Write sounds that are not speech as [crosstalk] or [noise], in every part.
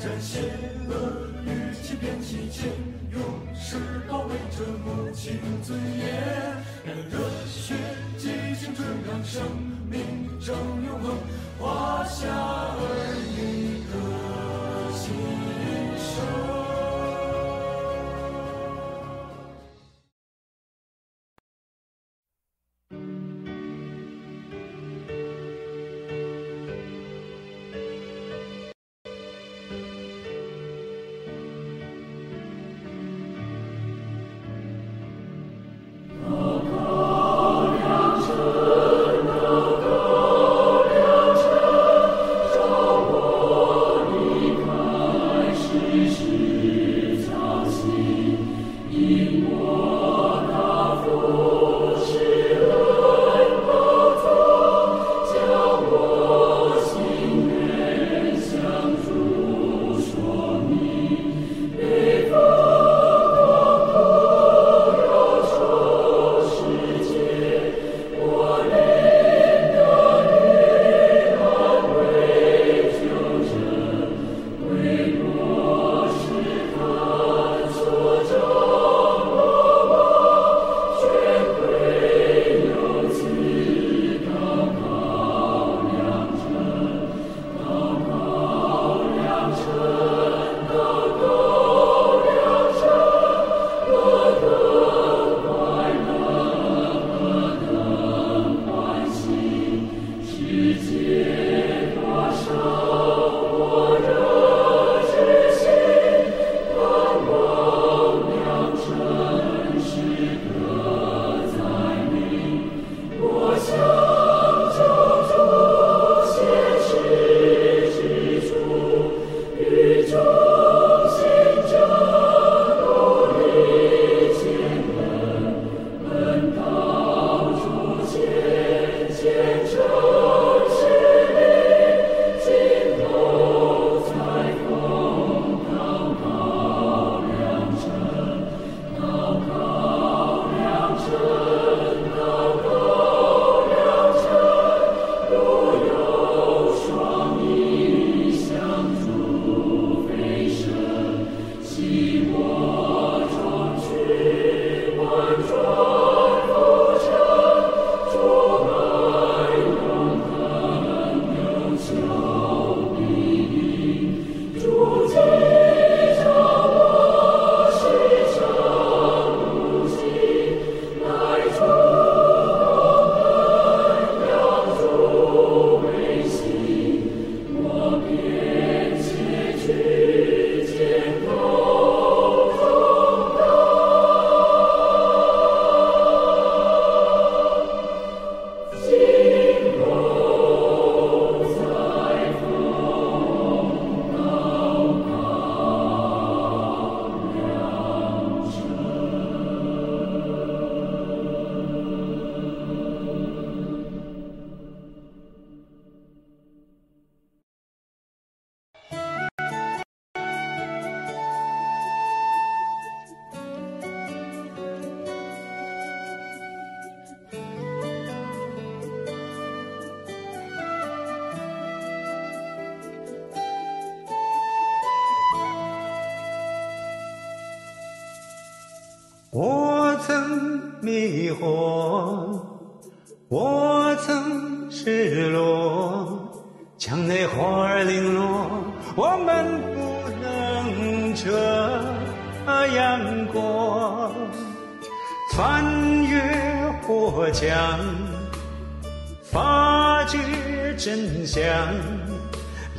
斩邪恶，与欺骗，气节用誓保卫着母亲尊严。让热血激青春，让生命正永恒，华夏儿女的心。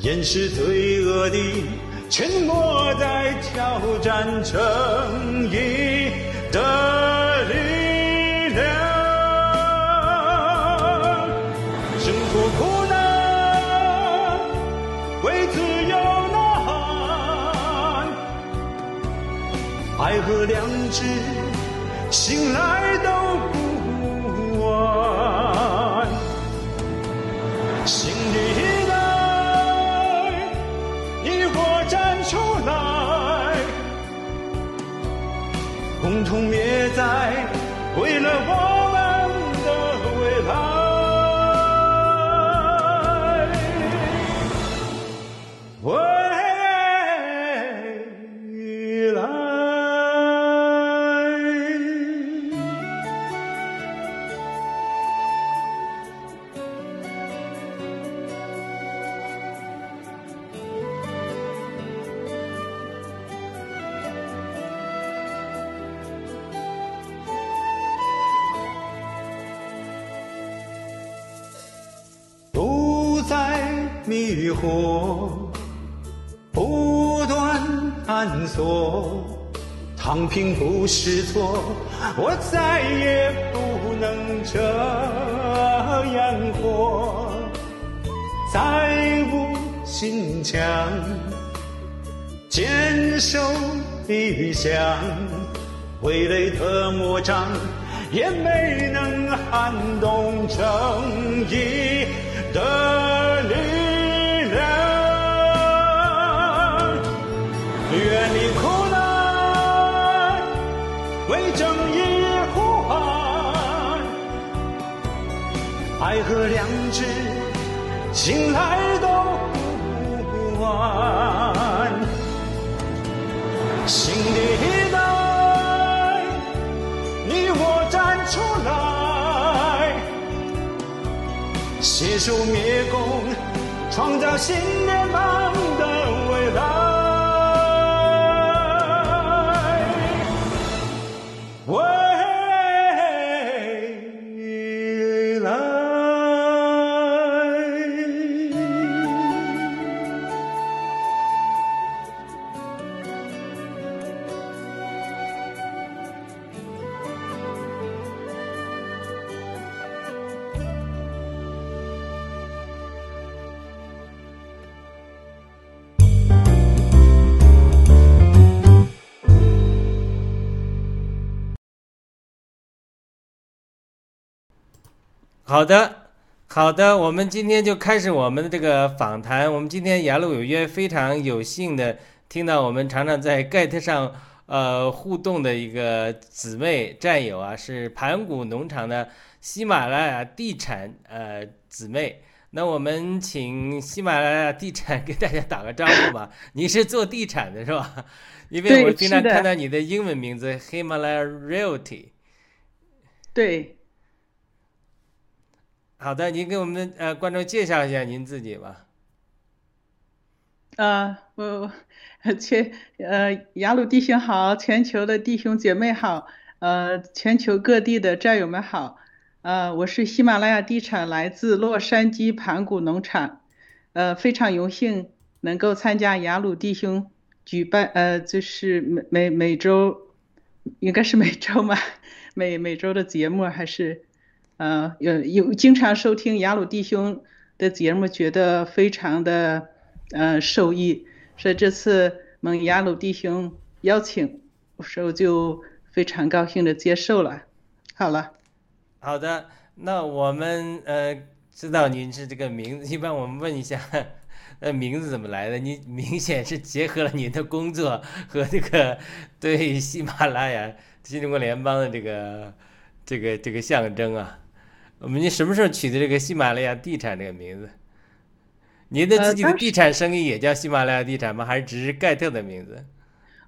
掩饰罪恶的沉默，在挑战正义的力量。挣脱苦难，为自由呐喊，爱和良知。醒来痛别在为了我。不是错，我再也不能这样活。再无心墙，坚守理想，挥泪的魔掌，也没能撼动正义的力量。远离苦爱和良知，醒来都不晚。新的一代，你我站出来，携手灭共，创造新联邦的未来。好的，好的，我们今天就开始我们的这个访谈。我们今天雅鲁有约非常有幸的听到我们常常在 Get 上呃互动的一个姊妹战友啊，是盘古农场的喜马拉雅地产呃姊妹。那我们请喜马拉雅地产给大家打个招呼吧。你是做地产的是吧？[laughs] 因为我经常看到你的英文名字 Himalaya Realty。对。好的，您给我们呃观众介绍一下您自己吧。呃，我全呃雅鲁弟兄好，全球的弟兄姐妹好，呃，全球各地的战友们好，呃，我是喜马拉雅地产来自洛杉矶盘古农场，呃，非常荣幸能够参加雅鲁弟兄举办呃，就是每每每周应该是每周嘛，[laughs] 每每周的节目还是。呃，有有经常收听雅鲁弟兄的节目，觉得非常的呃受益，所以这次蒙雅鲁弟兄邀请，我说我就非常高兴的接受了。好了，好的，那我们呃知道您是这个名字，一般我们问一下，呃名字怎么来的？你明显是结合了您的工作和这个对喜马拉雅新中国联邦的这个这个这个象征啊。我们你什么时候取的这个喜马拉雅地产这个名字？您的自己的地产生意也叫喜马拉雅地产吗？还是只是盖特的名字？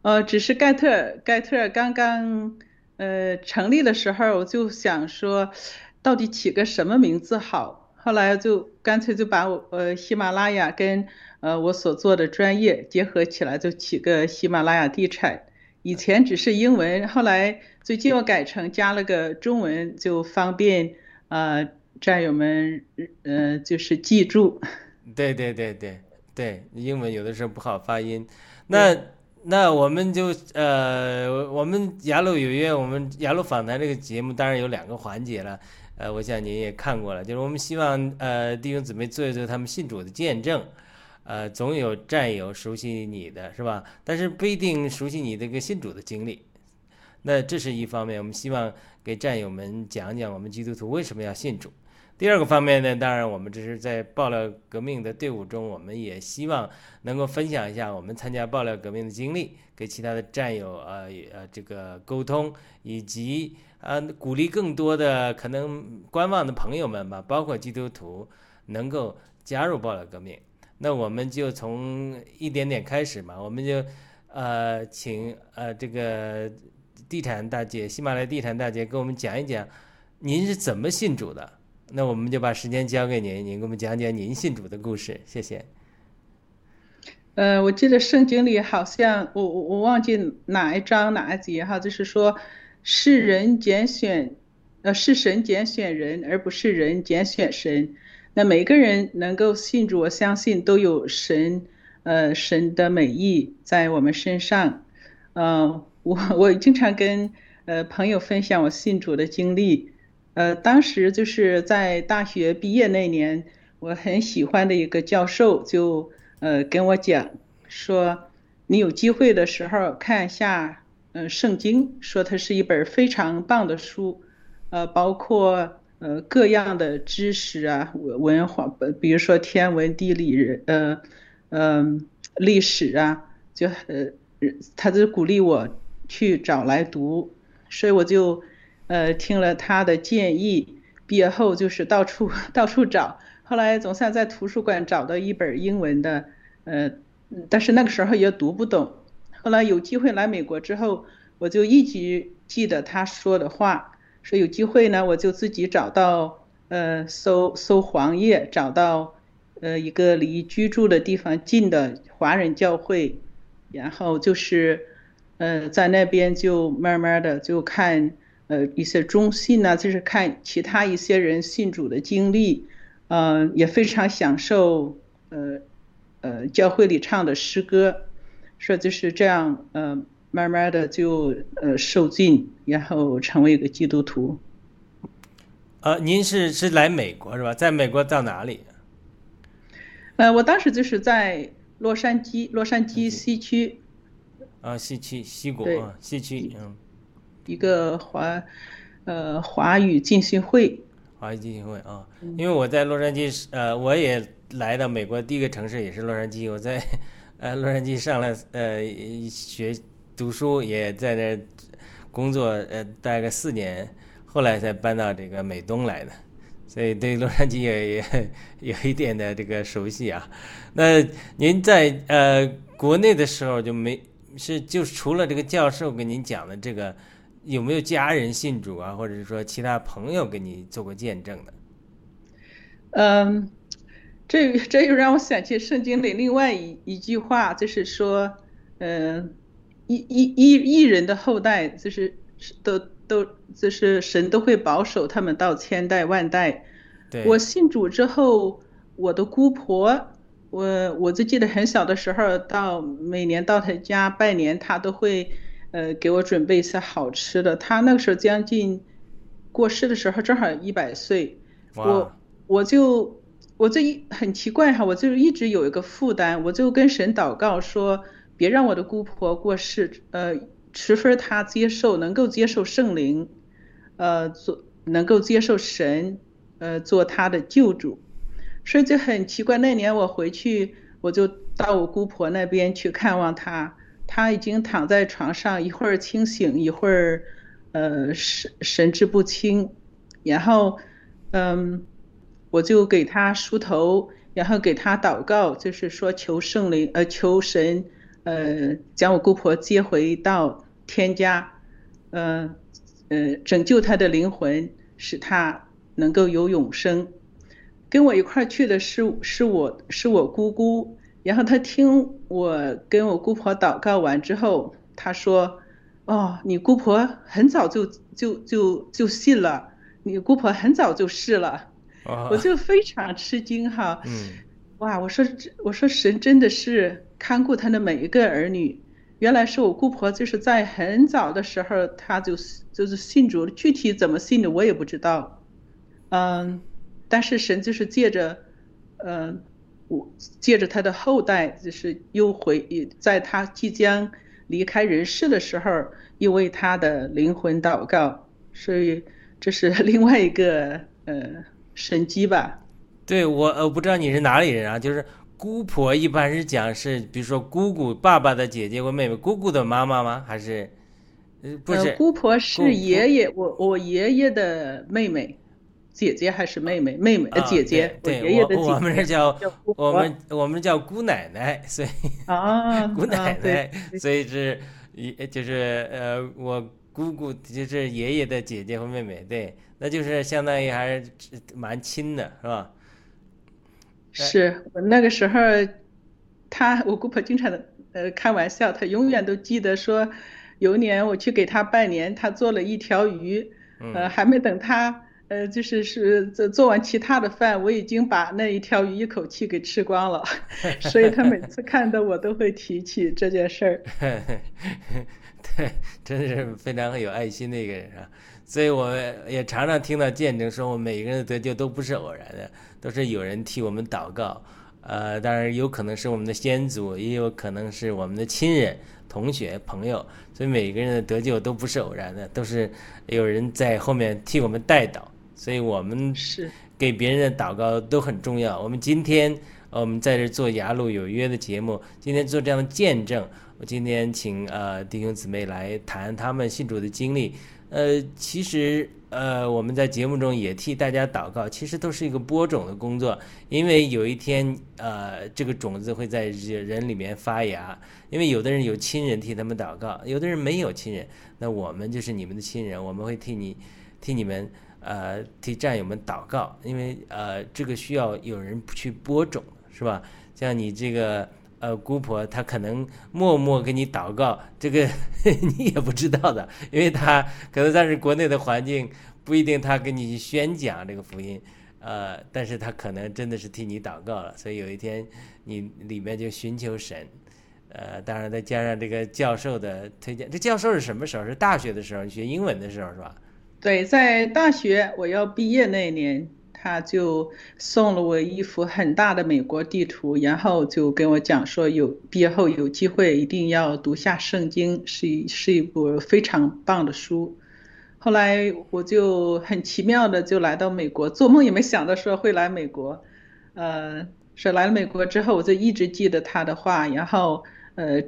呃，只是盖特，盖特刚刚呃成立的时候，我就想说，到底起个什么名字好？后来就干脆就把我呃喜马拉雅跟呃我所做的专业结合起来，就起个喜马拉雅地产。以前只是英文，后来最近我改成加了个中文，就方便呃战友们呃就是记住。对对对对对，英文有的时候不好发音。那那我们就呃，我们雅鲁有约，我们雅鲁访谈这个节目当然有两个环节了。呃，我想您也看过了，就是我们希望呃弟兄姊妹做一做他们信主的见证。呃，总有战友熟悉你的是吧？但是不一定熟悉你这个信主的经历。那这是一方面，我们希望给战友们讲讲我们基督徒为什么要信主。第二个方面呢，当然我们这是在爆料革命的队伍中，我们也希望能够分享一下我们参加爆料革命的经历，给其他的战友呃呃这个沟通，以及呃鼓励更多的可能观望的朋友们吧，包括基督徒能够加入爆料革命。那我们就从一点点开始嘛，我们就呃请呃这个地产大姐，喜马拉雅地产大姐给我们讲一讲，您是怎么信主的？那我们就把时间交给您，您给我们讲讲您信主的故事，谢谢。呃，我记得圣经里好像我我我忘记哪一章哪一节哈，就是说是人拣选，呃是神拣选人，而不是人拣选神。那每个人能够信主，我相信都有神，呃神的美意在我们身上。呃，我我经常跟呃朋友分享我信主的经历。呃，当时就是在大学毕业那年，我很喜欢的一个教授就呃跟我讲说，你有机会的时候看一下，嗯，圣经，说它是一本非常棒的书，呃，包括呃各样的知识啊，文文化，比如说天文地理人，呃，嗯，历史啊，就呃，他就鼓励我去找来读，所以我就。呃，听了他的建议，毕业后就是到处 [laughs] 到处找，后来总算在图书馆找到一本英文的，呃，但是那个时候也读不懂。后来有机会来美国之后，我就一直记得他说的话，说有机会呢，我就自己找到，呃，搜搜黄页，找到，呃，一个离居住的地方近的华人教会，然后就是，呃，在那边就慢慢的就看。呃，一些中信呢，就是看其他一些人信主的经历，呃，也非常享受，呃，呃，教会里唱的诗歌，说就是这样，呃，慢慢的就呃受尽，然后成为一个基督徒。呃，您是是来美国是吧？在美国到哪里？呃，我当时就是在洛杉矶，洛杉矶西区。啊，西区西谷啊，西区嗯。一个华，呃，华语进行会，华语进行会啊，因为我在洛杉矶，呃，我也来到美国第一个城市也是洛杉矶，我在呃洛杉矶上了呃学读书，也在那工作，呃，待个四年，后来才搬到这个美东来的，所以对洛杉矶也也有一点的这个熟悉啊。那您在呃国内的时候就没是就除了这个教授跟您讲的这个。有没有家人信主啊，或者是说其他朋友给你做过见证的？嗯，这这又让我想起圣经里另外一一句话，就是说，嗯，一一一一人的后代，就是都都就是神都会保守他们到千代万代。我信主之后，我的姑婆，我我就记得很小的时候，到每年到他家拜年，他都会。呃，给我准备一些好吃的。他那个时候将近过世的时候，正好一百岁。我我就我这一很奇怪哈，我就一直有一个负担，我就跟神祷告说，别让我的姑婆过世。呃，除非她接受，能够接受圣灵，呃，做能够接受神，呃，做她的救主。所以就很奇怪，那年我回去，我就到我姑婆那边去看望她。她已经躺在床上，一会儿清醒，一会儿，呃神神志不清，然后，嗯，我就给他梳头，然后给他祷告，就是说求圣灵，呃求神，呃将我姑婆接回到天家，呃呃拯救她的灵魂，使她能够有永生。跟我一块儿去的是是我是我姑姑，然后她听我跟我姑婆祷告完之后，她说：“哦，你姑婆很早就就就就信了，你姑婆很早就试了。”啊我就非常吃惊哈。嗯哇，我说，我说神真的是看顾他的每一个儿女。原来是我姑婆，就是在很早的时候，她就就是信主了，具体怎么信的我也不知道。嗯，但是神就是借着，嗯，我借着他的后代，就是又回，在他即将离开人世的时候，又为他的灵魂祷告，所以这是 [laughs] 另外一个呃神机吧。对我呃不知道你是哪里人啊，就是姑婆一般是讲是，比如说姑姑爸爸的姐姐或妹妹，姑姑的妈妈吗？还是呃不呃，是？姑婆是爷爷，我我爷爷的妹妹，姐姐还是妹妹？妹妹呃啊姐姐，我对，爷爷的姐姐我我们这叫叫我们我们叫姑奶奶，所以啊，[laughs] 姑奶奶，所以是一就是呃我姑姑就是爷爷的姐姐和妹妹，对，那就是相当于还是蛮亲的，是吧？是我那个时候，他我姑婆经常的呃开玩笑，她永远都记得说，有一年我去给她拜年，她做了一条鱼，呃嗯还没等她呃就是是做做完其他的饭，我已经把那一条鱼一口气给吃光了，[laughs] 所以他每次看到我都会提起这件事儿。[laughs] 对，真是非常有爱心的一个人啊。所以我也常常听到见证说，我们每个人的得救都不是偶然的，都是有人替我们祷告。呃，当然有可能是我们的先祖，也有可能是我们的亲人、同学、朋友。所以每个人的得救都不是偶然的，都是有人在后面替我们代祷。所以我们是给别人的祷告都很重要。我们今天，呃我们在这做雅鲁有约的节目，今天做这样的见证。我今天请呃弟兄姊妹来谈他们信主的经历。呃，其实呃我们在节目中也替大家祷告，其实都是一个播种的工作，因为有一天呃这个种子会在人里面发芽。因为有的人有亲人替他们祷告，有的人没有亲人，那我们就是你们的亲人，我们会替你替你们。呃，替战友们祷告，因为呃，这个需要有人去播种，是吧？像你这个呃姑婆，她可能默默给你祷告，这个 [laughs] 你也不知道的，因为她可能但是国内的环境，不一定她给你宣讲这个福音，呃，但是她可能真的是替你祷告了，所以有一天你里面就寻求神，呃，当然再加上这个教授的推荐，这教授是什么时候？是大学的时候，你学英文的时候是吧？对，在大学我要毕业那年，他就送了我一幅很大的美国地图，然后就跟我讲说有毕业后有机会一定要读下圣经，是一是一部非常棒的书。后来我就很奇妙的就来到美国，做梦也没想到说会来美国。呃，是来了美国之后，我就一直记得他的话，然后呃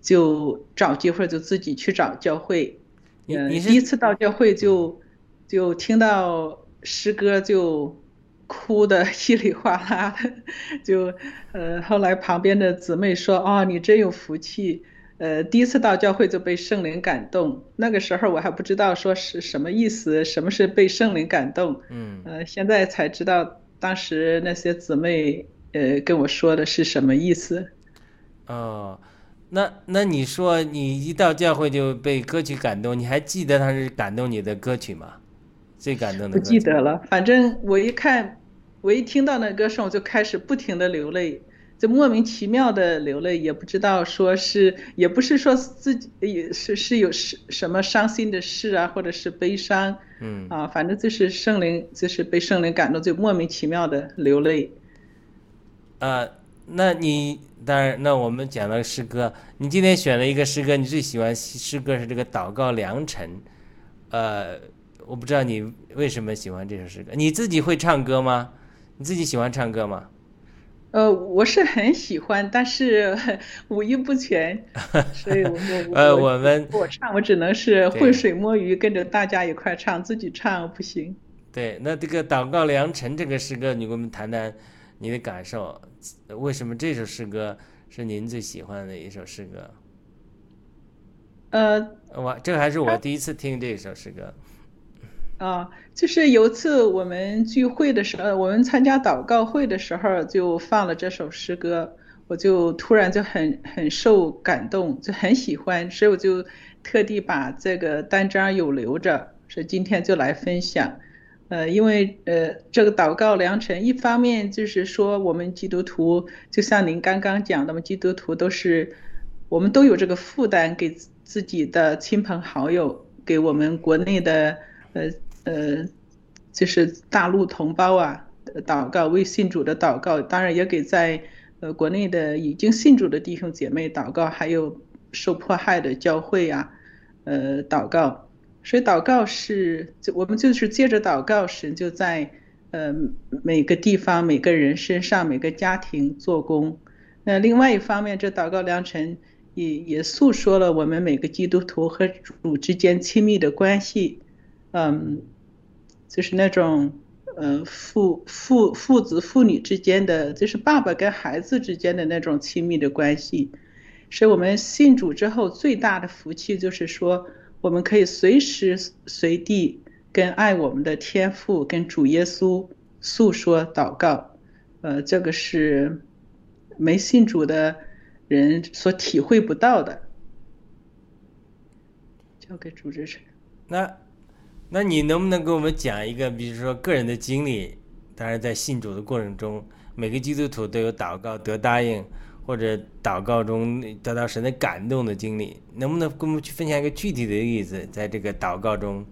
就找机会就自己去找教会。呃，你你是第一次到教会就就听到诗歌就哭的 [laughs] 稀里哗啦的，就呃后来旁边的姊妹说哦你真有福气，呃第一次到教会就被圣灵感动，那个时候我还不知道说是什么意思，什么是被圣灵感动，嗯。呃现在才知道当时那些姊妹呃跟我说的是什么意思。哦，那那你说你一到教会就被歌曲感动，你还记得他是感动你的歌曲吗？最感动的不歌曲记得了，反正我一看，我一听到那歌声，我就开始不停的流泪，就莫名其妙的流泪，也不知道说是，也不是说自己也是是有什什么伤心的事啊，或者是悲伤嗯啊，反正就是圣灵，就是被圣灵感动，就莫名其妙的流泪。呃，那你当然，那我们讲到诗歌，你今天选了一个诗歌，你最喜欢诗歌是这个《祷告良辰》，呃，我不知道你为什么喜欢这首诗歌，你自己会唱歌吗？你自己喜欢唱歌吗？呃，我是很喜欢，但是 [laughs] 五音不全，[laughs] 所以我我呃，我我们我唱，我只能是浑水摸鱼，跟着大家一块唱，自己唱不行。对，那这个《祷告良辰》这个诗歌，你给我们谈谈你的感受，为什么这首诗歌是您最喜欢的一首诗歌？呃，我，这还是我第一次听这首诗歌。啊，就是有一次我们聚会的时候，我们参加祷告会的时候就放了这首诗歌，我就突然就很很受感动，就很喜欢，所以我就特地把这个单张有留着，所以今天就来分享。呃，因为呃，这个祷告良辰，一方面就是说我们基督徒，就像您刚刚讲的嘛，基督徒都是我们都有这个负担，给自己的亲朋好友，给我们国内的呃。呃，就是大陆同胞啊，祷告为信主的祷告，当然也给在呃国内的已经信主的弟兄姐妹祷告，还有受迫害的教会啊，呃祷告。所以祷告是，就我们就是借着祷告，神就在呃每个地方、每个人身上、每个家庭做工。那另外一方面，这祷告良辰也也诉说了我们每个基督徒和主之间亲密的关系，嗯。就是那种，呃，父父父子父女之间的，就是爸爸跟孩子之间的那种亲密的关系，是我们信主之后最大的福气，就是说我们可以随时随地跟爱我们的天父跟主耶稣诉说祷告，呃，这个是没信主的人所体会不到的。交给主持人。那。那你能不能给我们讲一个，比如说个人的经历？当然，在信主的过程中，每个基督徒都有祷告得答应，或者祷告中得到神的感动的经历。能不能跟我们去分享一个具体的例子，在这个祷告中，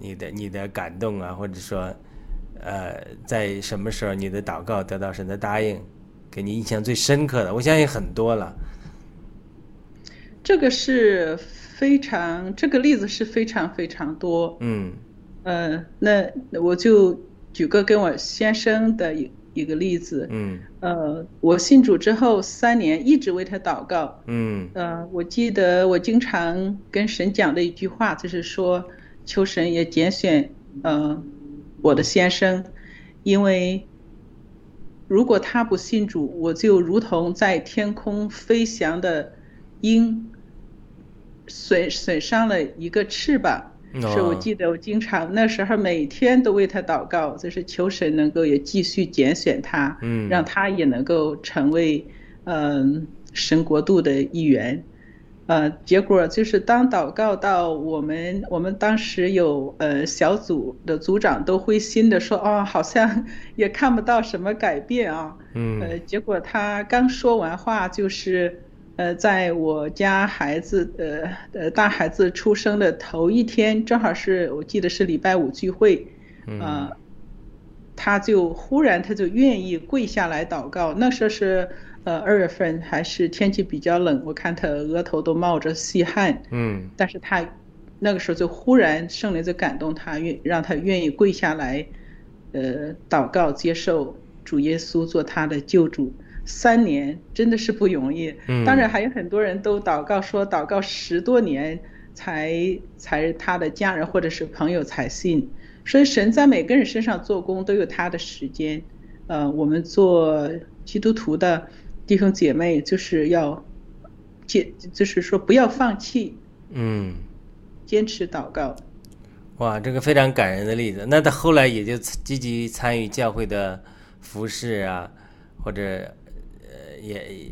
你的你的感动啊，或者说，呃，在什么时候你的祷告得到神的答应，给你印象最深刻的？我相信很多了。这个是。非常，这个例子是非常非常多。嗯，呃，那我就举个跟我先生的一一个例子。嗯，呃，我信主之后三年一直为他祷告。嗯，呃，我记得我经常跟神讲的一句话就是说，求神也拣选呃我的先生，因为如果他不信主，我就如同在天空飞翔的鹰。损损伤了一个翅膀，是我记得我经常那时候每天都为他祷告，就是求神能够也继续拣选他，嗯，让他也能够成为嗯神国度的一员，呃，结果就是当祷告到我们我们当时有呃小组的组长都灰心的说，哦，好像也看不到什么改变啊，嗯，呃，结果他刚说完话就是。呃，在我家孩子呃呃大孩子出生的头一天，正好是我记得是礼拜五聚会，啊，他就忽然他就愿意跪下来祷告。那时候是呃二月份，还是天气比较冷，我看他额头都冒着细汗，嗯，但是他那个时候就忽然圣灵就感动他，愿让他愿意跪下来，呃祷告，接受主耶稣做他的救主。三年真的是不容易，当然还有很多人都祷告说祷告十多年才才他的家人或者是朋友才信，所以神在每个人身上做工都有他的时间。呃，我们做基督徒的弟兄姐妹就是要坚，就是说不要放弃，嗯，坚持祷告。哇，这个非常感人的例子。那他后来也就积极参与教会的服饰啊，或者。也，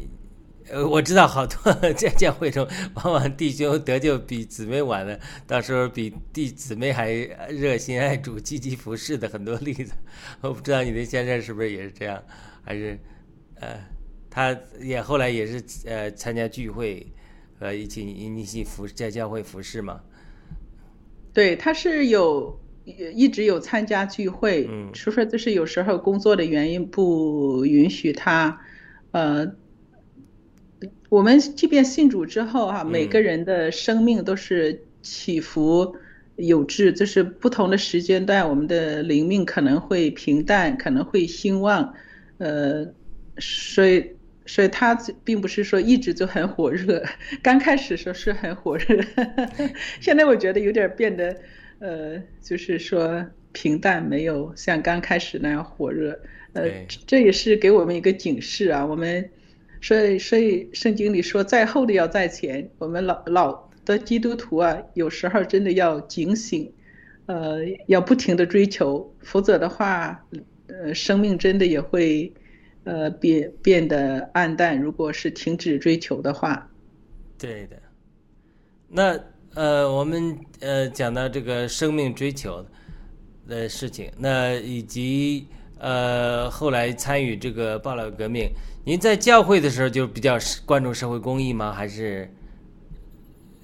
呃，我知道好多 [laughs] 在教会中，往往弟兄得救比姊妹晚的，到时候比弟姊妹还热心爱主、积极服侍的很多例子。[laughs] 我不知道你的先生是不是也是这样，还是，呃，他也后来也是呃参加聚会，呃，一起一起服在教会服侍嘛。对，他是有一直有参加聚会，嗯，除非就是有时候工作的原因不允许他。呃，我们即便信主之后哈，每个人的生命都是起伏有致，就是不同的时间段，我们的灵命可能会平淡，可能会兴旺。呃，所以，所以他并不是说一直就很火热，[laughs] 刚开始时候是很火热，[laughs] 现在我觉得有点变得，呃，就是说平淡，没有像刚开始那样火热。呃，这也是给我们一个警示啊。我们所以所以圣经里说，在后的要在前。我们老老的基督徒啊，有时候真的要警醒，呃，要不停的追求，否则的话，呃，生命真的也会，呃，变变得暗淡。如果是停止追求的话，对的。那呃，我们呃讲到这个生命追求的事情，那以及呃后来参与这个报道革命，您在教会的时候就比较关注社会公益吗？还是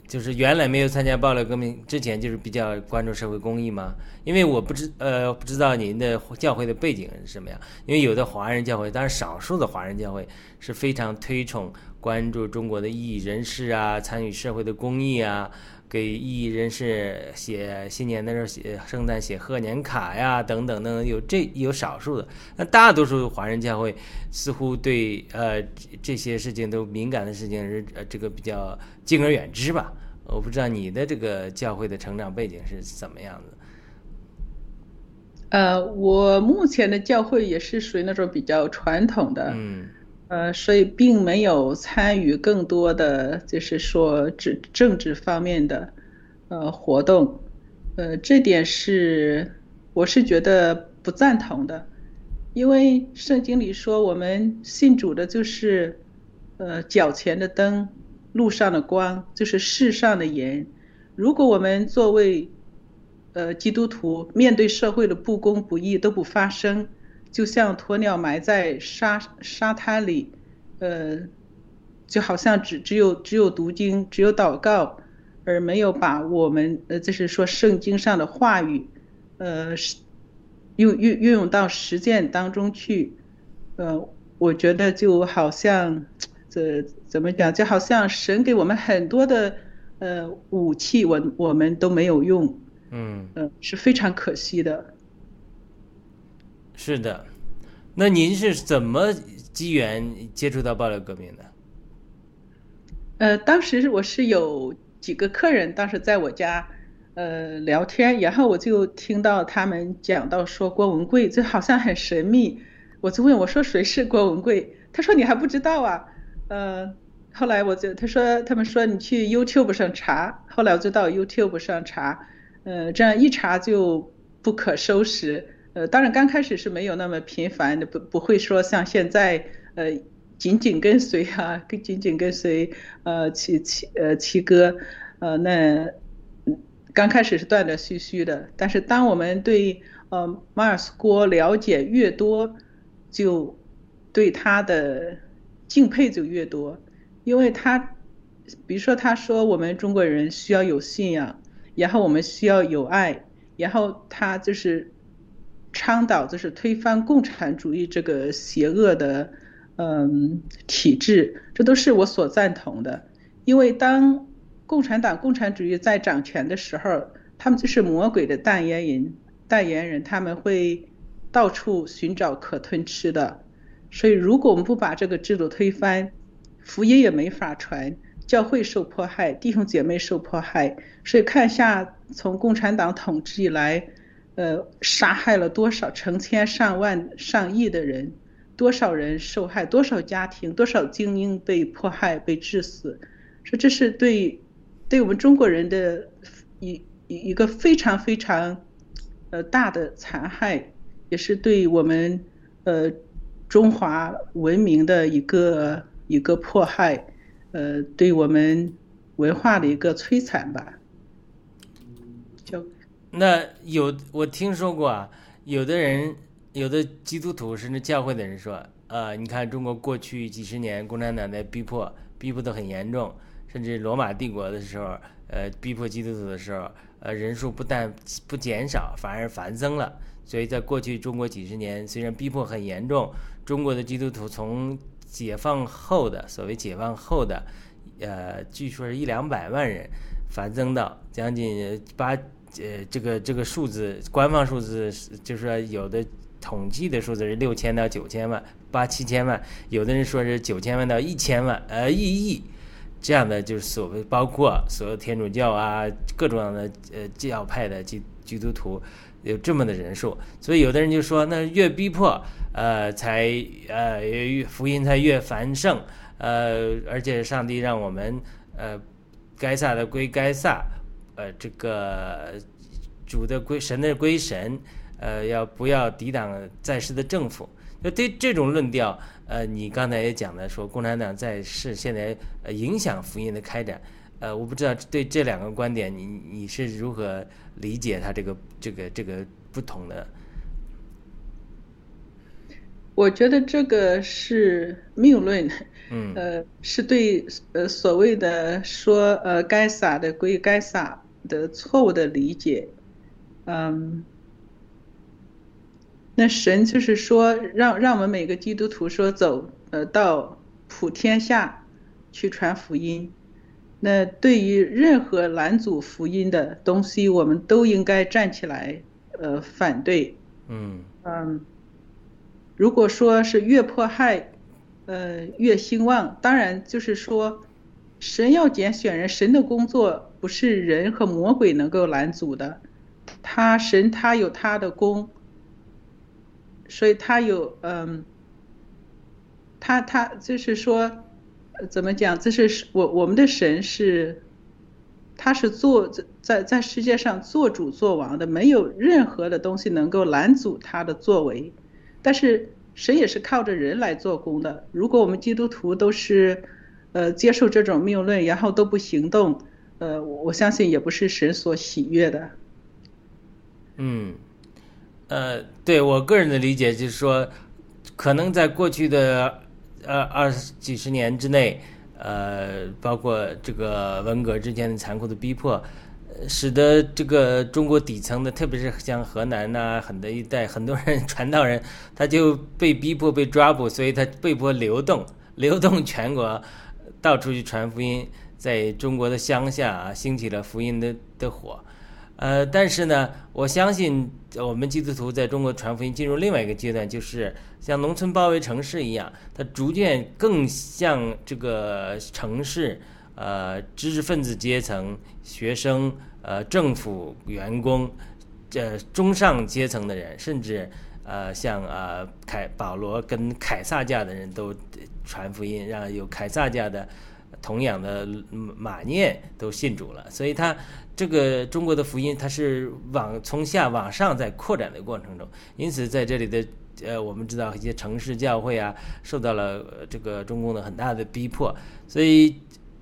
就是原来没有参加报道革命之前就是比较关注社会公益吗？因为我不知呃不知道您的教会的背景是什么样，因为有的华人教会，当然少数的华人教会是非常推崇。关注中国的异议人士啊，参与社会的公益啊，给异议人士写新年的时候写圣诞写贺年卡呀，等等等，有这有少数的，那大多数华人教会似乎对呃这些事情都敏感的事情是呃这个比较敬而远之吧。我不知道你的这个教会的成长背景是怎么样的。呃，我目前的教会也是属于那种比较传统的，嗯。呃，所以并没有参与更多的，就是说政政治方面的呃活动，呃，这点是我是觉得不赞同的，因为圣经里说我们信主的就是呃脚前的灯，路上的光，就是世上的盐。如果我们作为呃基督徒，面对社会的不公不义都不发声。就像鸵鸟埋在沙沙滩里，呃，就好像只只有只有读经，只有祷告，而没有把我们呃，就是说圣经上的话语，呃，用运运用到实践当中去，呃，我觉得就好像这怎么讲，就好像神给我们很多的呃武器，我我们都没有用，嗯，呃，是非常可惜的。是的，那您是怎么机缘接触到爆料革命的？呃，当时我是有几个客人，当时在我家呃聊天，然后我就听到他们讲到说郭文贵，就好像很神秘，我就问我说谁是郭文贵？他说你还不知道啊？呃，后来我就他说他们说你去 YouTube 上查，后来我就到 YouTube 上查，呃，这样一查就不可收拾。呃，当然刚开始是没有那么频繁的，不不会说像现在，呃，紧紧跟随啊，跟紧紧跟随，呃，七七呃七哥，呃，那刚开始是断断续续的，但是当我们对呃马尔斯郭了解越多，就对他的敬佩就越多，因为他，比如说他说我们中国人需要有信仰，然后我们需要有爱，然后他就是。倡导就是推翻共产主义这个邪恶的嗯体制，这都是我所赞同的。因为当共产党、共产主义在掌权的时候，他们就是魔鬼的代言人，代言人他们会到处寻找可吞吃的。所以，如果我们不把这个制度推翻，福音也没法传，教会受迫害，弟兄姐妹受迫害。所以，看一下从共产党统治以来。呃，杀害了多少成千上万上亿的人，多少人受害，多少家庭，多少精英被迫害被致死，说这是对，对我们中国人的一一个非常非常呃大的残害，也是对我们呃中华文明的一个一个迫害，呃，对我们文化的一个摧残吧。那有我听说过啊，有的人，有的基督徒甚至教会的人说，呃，你看中国过去几十年共产党在逼迫，逼迫的很严重，甚至罗马帝国的时候，呃，逼迫基督徒的时候，呃，人数不但不减少，反而繁增了。所以在过去中国几十年，虽然逼迫很严重，中国的基督徒从解放后的所谓解放后的，呃，据说是一两百万人，繁增到将近八。呃，这个这个数字，官方数字就是说有的统计的数字是六千到九千万，八七千万，有的人说是九千万到一千万，呃，一亿这样的就是所谓包括所有天主教啊，各种样的呃教派的基基督徒有这么的人数，所以有的人就说，那越逼迫，呃，才呃福音才越繁盛，呃，而且上帝让我们呃。该撒的归该撒，呃，这个主的归神的归神，呃，要不要抵挡在世的政府？那对这种论调，呃，你刚才也讲了，说共产党在世现在呃影响福音的开展，呃，我不知道对这两个观点，你你是如何理解他这个这个这个不同的？我觉得这个是谬论，嗯呃，是对呃所谓的说呃该撒的归该撒的错误的理解，嗯，那神就是说让让我们每个基督徒说走呃到普天下去传福音，那对于任何拦阻福音的东西，我们都应该站起来呃反对，嗯嗯。如果说是越迫害，呃，越兴旺，当然就是说，神要拣选人，神的工作不是人和魔鬼能够拦阻的，他神他有他的功，所以他有嗯，他他就是说，怎么讲？这是我我们的神是，他是做在在世界上做主做王的，没有任何的东西能够拦阻他的作为。但是神也是靠着人来做工的。如果我们基督徒都是，呃，接受这种谬论，然后都不行动，呃，我相信也不是神所喜悦的。嗯，呃，对我个人的理解就是说，可能在过去的呃二十几十年之内，呃，包括这个文革之间的残酷的逼迫。使得这个中国底层的，特别是像河南呐，很多一带很多人 [laughs] 传道人，他就被逼迫、被抓捕，所以他被迫流动，流动全国，到处去传福音，在中国的乡下啊，兴起了福音的的火。呃，但是呢，我相信我们基督徒在中国传福音进入另外一个阶段，就是像农村包围城市一样，它逐渐更像这个城市。呃，知识分子阶层、学生、呃，政府员工，这中上阶层的人，甚至呃，像呃凯保罗跟凯撒家的人都传福音，让有凯撒家的同样的马念都信主了。所以，他这个中国的福音，它是往从下往上在扩展的过程中。因此，在这里的呃，我们知道一些城市教会啊，受到了这个中共的很大的逼迫，所以。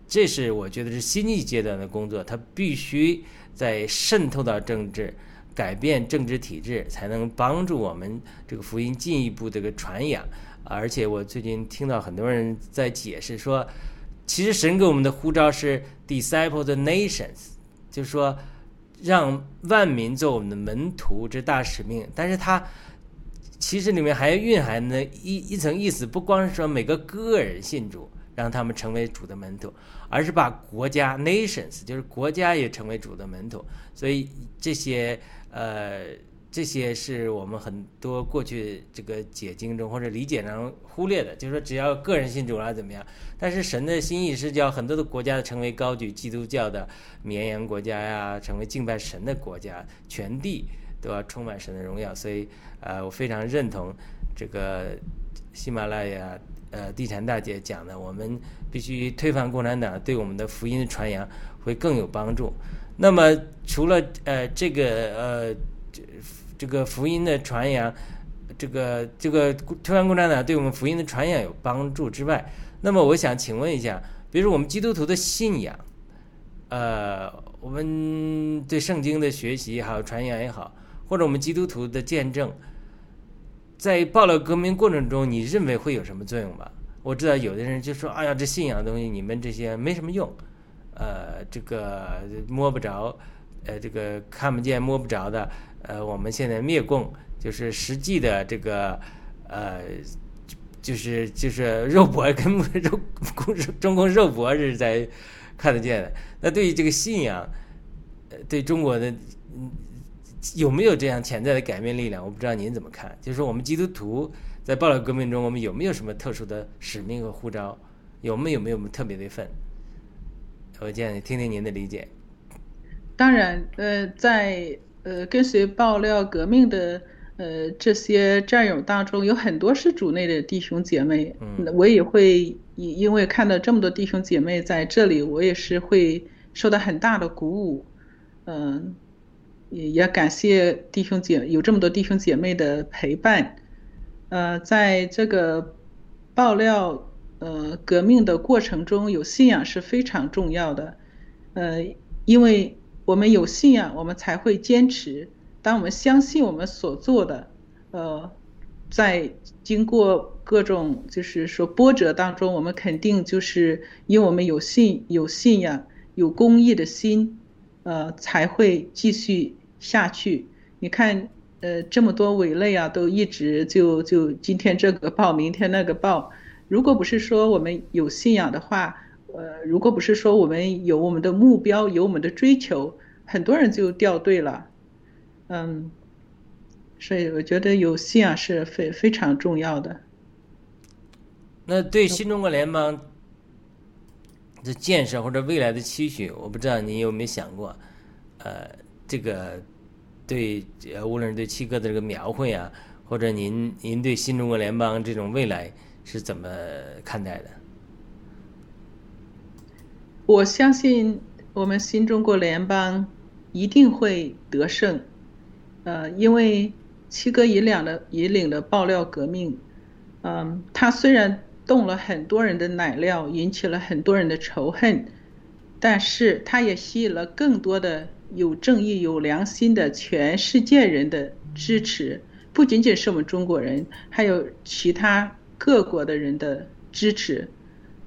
这是我觉得是新一阶段的工作，它必须在渗透到政治，改变政治体制，才能帮助我们这个福音进一步这个传扬。而且我最近听到很多人在解释说，其实神给我们的呼召是 disciple the nations，就是说让万民做我们的门徒，这大使命。但是它其实里面还蕴含的一一层意思，不光是说每个个人信主。让他们成为主的门徒，而是把国家 nations 就是国家也成为主的门徒。所以这些呃这些是我们很多过去这个解经中或者理解中忽略的，就是说只要个人信主了怎么样？但是神的心意是叫很多的国家成为高举基督教的绵羊国家呀，成为敬拜神的国家，全地都要充满神的荣耀。所以呃我非常认同这个喜马拉雅。呃，地产大姐讲的，我们必须推翻共产党，对我们的福音的传扬会更有帮助。那么，除了呃这个呃这这个福音的传扬，这个这个推翻共产党对我们福音的传扬有帮助之外，那么我想请问一下，比如我们基督徒的信仰，呃，我们对圣经的学习也好，传扬也好，或者我们基督徒的见证。在爆料革命过程中，你认为会有什么作用吗？我知道有的人就说：“哎呀，这信仰的东西，你们这些没什么用，呃，这个摸不着，呃，这个看不见摸不着的，呃，我们现在灭共就是实际的这个，呃，就是就是肉搏跟 [laughs] 肉共中共肉搏是在看得见的。那对于这个信仰，呃，对中国的嗯。”有没有这样潜在的改变力量？我不知道您怎么看。就是说，我们基督徒在暴乱革命中，我们有没有什么特殊的使命和呼召？有没有没有特别的份？我建议听听您的理解。当然，呃，在呃跟随爆料革命的呃这些战友当中，有很多是主内的弟兄姐妹。嗯，我也会因因为看到这么多弟兄姐妹在这里，我也是会受到很大的鼓舞。嗯，也也感谢弟兄姐有这么多弟兄姐妹的陪伴。呃，在这个爆料呃革命的过程中，有信仰是非常重要的。呃，因为我们有信仰，我们才会坚持。当我们相信我们所做的，呃，在经过各种就是说波折当中，我们肯定就是因为我们有信有信仰有公益的心，呃，才会继续下去。你看，呃，这么多伪类啊，都一直就就今天这个报，明天那个报。如果不是说我们有信仰的话，呃，如果不是说我们有我们的目标，有我们的追求，很多人就掉队了，嗯，所以我觉得有信仰是非非常重要的。那对新中国联邦的建设或者未来的期许，我不知道你有没有想过，呃，这个对呃，无论是对七哥的这个描绘啊，或者您您对新中国联邦这种未来是怎么看待的？我相信我们新中国联邦一定会得胜，呃，因为七哥引领的引领的爆料革命，嗯，他虽然动了很多人的奶料，引起了很多人的仇恨，但是他也吸引了更多的有正义、有良心的全世界人的支持，不仅仅是我们中国人，还有其他各国的人的支持，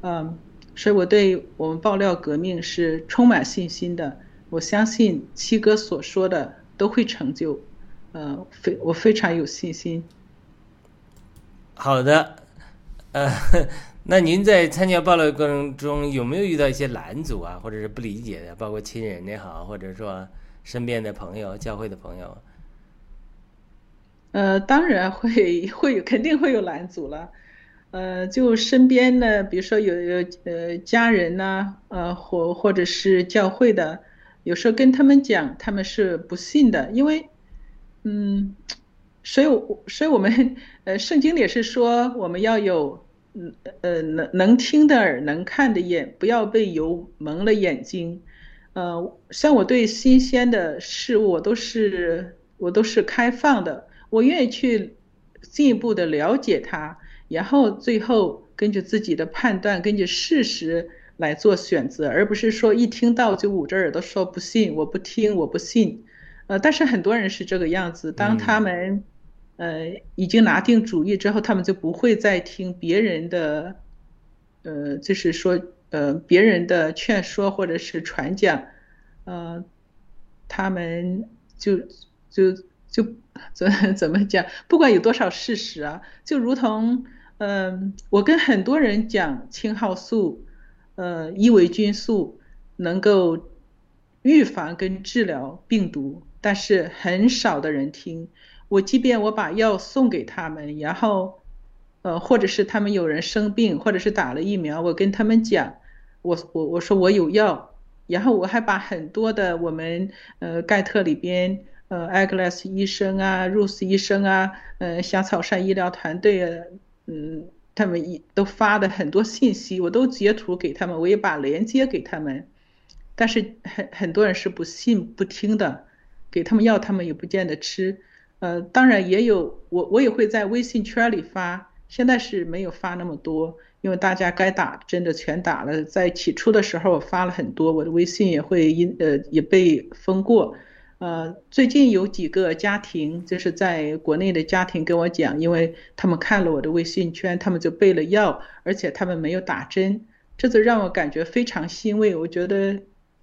嗯。所以我对我们爆料革命是充满信心的。我相信七哥所说的都会成就，呃，非我非常有信心。好的，呃，[laughs] 那您在参加爆料过程中有没有遇到一些拦阻啊，或者是不理解的，包括亲人也好，或者说身边的朋友、教会的朋友？呃，当然会会肯定会有拦阻了。呃，就身边的，比如说有有呃家人呐，呃或或者是教会的，有时候跟他们讲，他们是不信的，因为，嗯，所以所以我们呃圣经里是说，我们要有嗯呃能能听的耳，能看的眼，不要被油蒙了眼睛。呃，像我对新鲜的事物，我都是我都是开放的，我愿意去进一步的了解它。然后最后根据自己的判断，根据事实来做选择，而不是说一听到就捂着耳朵说不信，我不听，我不信。呃，但是很多人是这个样子，当他们呃已经拿定主意之后，他们就不会再听别人的，呃，就是说呃别人的劝说或者是传讲，呃，他们就就就怎怎么讲？不管有多少事实啊，就如同。嗯，我跟很多人讲青蒿素，呃，伊维菌素能够预防跟治疗病毒，但是很少的人听。我即便我把药送给他们，然后，呃，或者是他们有人生病，或者是打了疫苗，我跟他们讲，我我我说我有药，然后我还把很多的我们呃盖特里边呃艾格拉斯医生啊、露丝医生啊、呃香草山医疗团队。嗯，他们一都发的很多信息，我都截图给他们，我也把链接给他们，但是很很多人是不信不听的，给他们药他们也不见得吃。呃，当然也有我我也会在微信圈里发，现在是没有发那么多，因为大家该打针的全打了。在起初的时候我发了很多，我的微信也会因呃也被封过。呃，最近有几个家庭，就是在国内的家庭跟我讲，因为他们看了我的微信圈，他们就备了药，而且他们没有打针，这就让我感觉非常欣慰。我觉得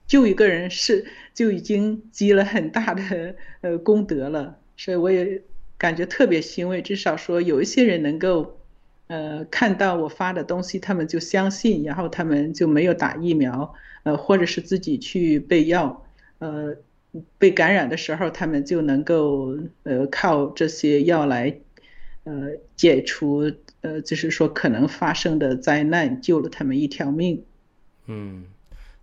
救一个人是就已经积了很大的呃功德了，所以我也感觉特别欣慰。至少说有一些人能够呃看到我发的东西，他们就相信，然后他们就没有打疫苗，呃，或者是自己去备药，呃。被感染的时候，他们就能够呃靠这些药来呃解除呃就是说可能发生的灾难，救了他们一条命。嗯，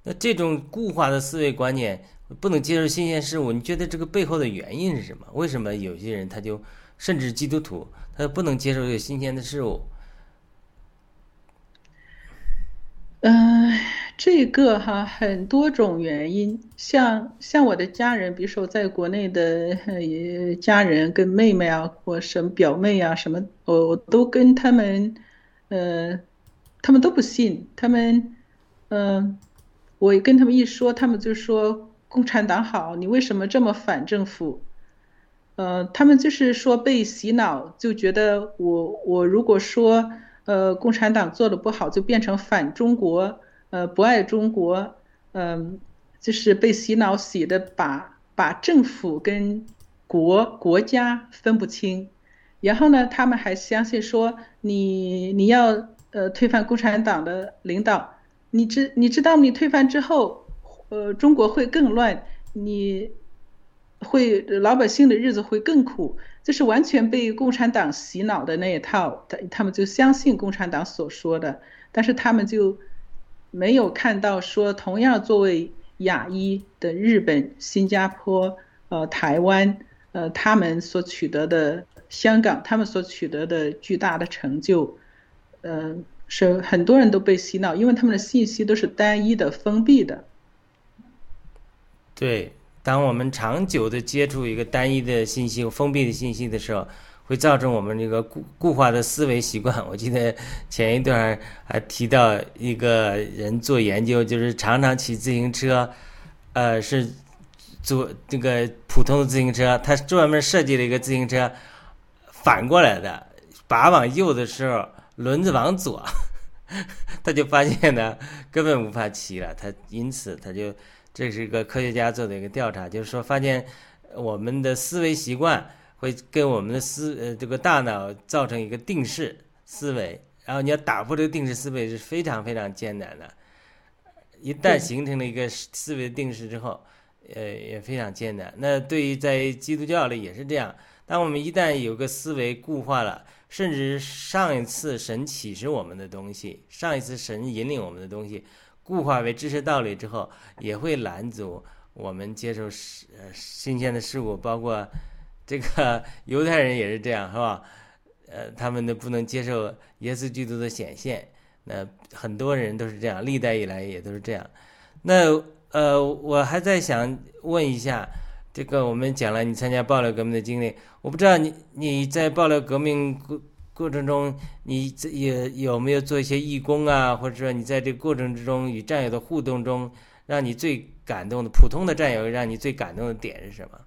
那这种固化的思维观念，不能接受新鲜事物，你觉得这个背后的原因是什么？为什么有些人他就甚至基督徒他不能接受这个新鲜的事物？嗯、这个哈很多种原因，像像我的家人，比如说在国内的家人跟妹妹啊，或什么表妹啊什么，我我都跟他们，呃，他们都不信，他们，嗯、我跟他们一说，他们就说共产党好，你为什么这么反政府？呃，他们就是说被洗脑，就觉得我我如果说呃共产党做的不好，就变成反中国，呃不爱中国，嗯、就是被洗脑洗的把把政府跟国国家分不清，然后呢，他们还相信说你你要呃推翻共产党的领导，你知你知道你推翻之后，呃中国会更乱，你。会老百姓的日子会更苦，这是完全被共产党洗脑的那一套，他他们就相信共产党所说的，但是他们就没有看到说，同样作为亚裔的日本、新加坡、呃台湾，呃他们所取得的香港，他们所取得的巨大的成就，呃是很多人都被洗脑，因为他们的信息都是单一的、封闭的。对，当我们长久的接触一个单一的信息、封闭的信息的时候，会造成我们这个固固化的思维习惯。我记得前一段还提到一个人做研究，就是常常骑自行车，呃，是坐这个普通的自行车，他专门设计了一个自行车反过来的，把往右的时候，轮子往左，[laughs] 他就发现呢根本无法骑了，他因此他就。这是一个科学家做的一个调查，就是说发现我们的思维习惯会跟我们的思呃这个大脑造成一个定式思维，然后你要打破这个定式思维是非常非常艰难的。一旦形成了一个思维定式之后，呃也非常艰难。那对于在基督教里也是这样，当我们一旦有个思维固化了，甚至上一次神启示我们的东西，上一次神引领我们的东西。固化为知识道理之后，也会拦阻我们接受事呃新鲜的事物，包括这个犹太人也是这样，是吧？呃，他们都不能接受耶稣基督的显现，那很多人都是这样，历代以来也都是这样。那呃，我还在想问一下，这个我们讲了你参加爆料革命的经历，我不知道你你在爆料革命过过程中，你这也有没有做一些义工啊，或者说你在这个过程之中与战友的互动中，让你最感动的普通的战友让你最感动的点是什么？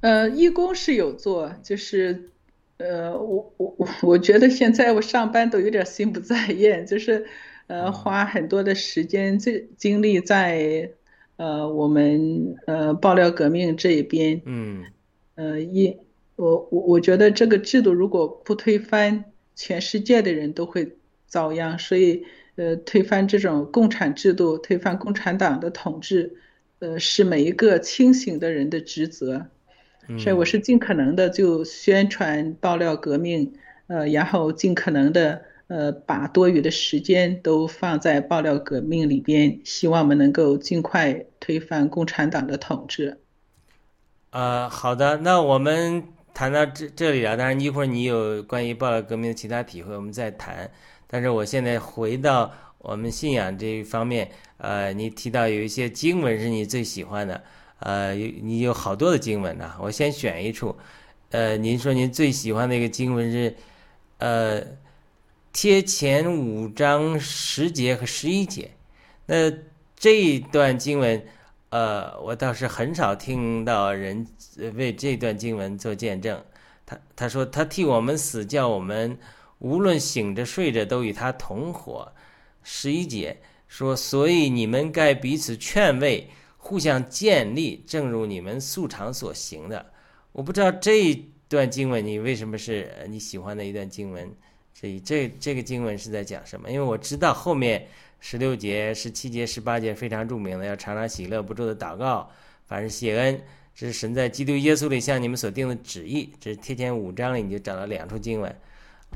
呃，义工是有做，就是，呃，我我我我觉得现在我上班都有点心不在焉，就是，呃，花很多的时间这精力在，呃，我们呃爆料革命这一边，嗯呃，一我我我觉得这个制度如果不推翻，全世界的人都会遭殃，所以，呃，推翻这种共产制度，推翻共产党的统治，呃，是每一个清醒的人的职责。所以我是尽可能的就宣传爆料革命，呃，然后尽可能的呃把多余的时间都放在爆料革命里边，希望我们能够尽快推翻共产党的统治。呃，好的，那我们谈到这这里了，当然一会儿你有关于爆料革命的其他体会，我们再谈。但是我现在回到我们信仰这一方面，呃，你提到有一些经文是你最喜欢的。呃，你有好多的经文呢、我先选一处。呃，您说您最喜欢的一个经文是，呃，贴前五章十节和十一节。那这一段经文，呃，我倒是很少听到人为这段经文做见证。他他说他替我们死，叫我们无论醒着睡着都与他同活。十一节说，所以你们该彼此劝慰。互相建立，正如你们素常所行的。我不知道这一段经文你为什么是你喜欢的一段经文？所以这这个经文是在讲什么？因为我知道后面十六节、十七节、十八节非常著名的，要常常喜乐，不住的祷告，凡是谢恩，这是神在基督耶稣里向你们所定的旨意。这是贴前五章里你就找到两处经文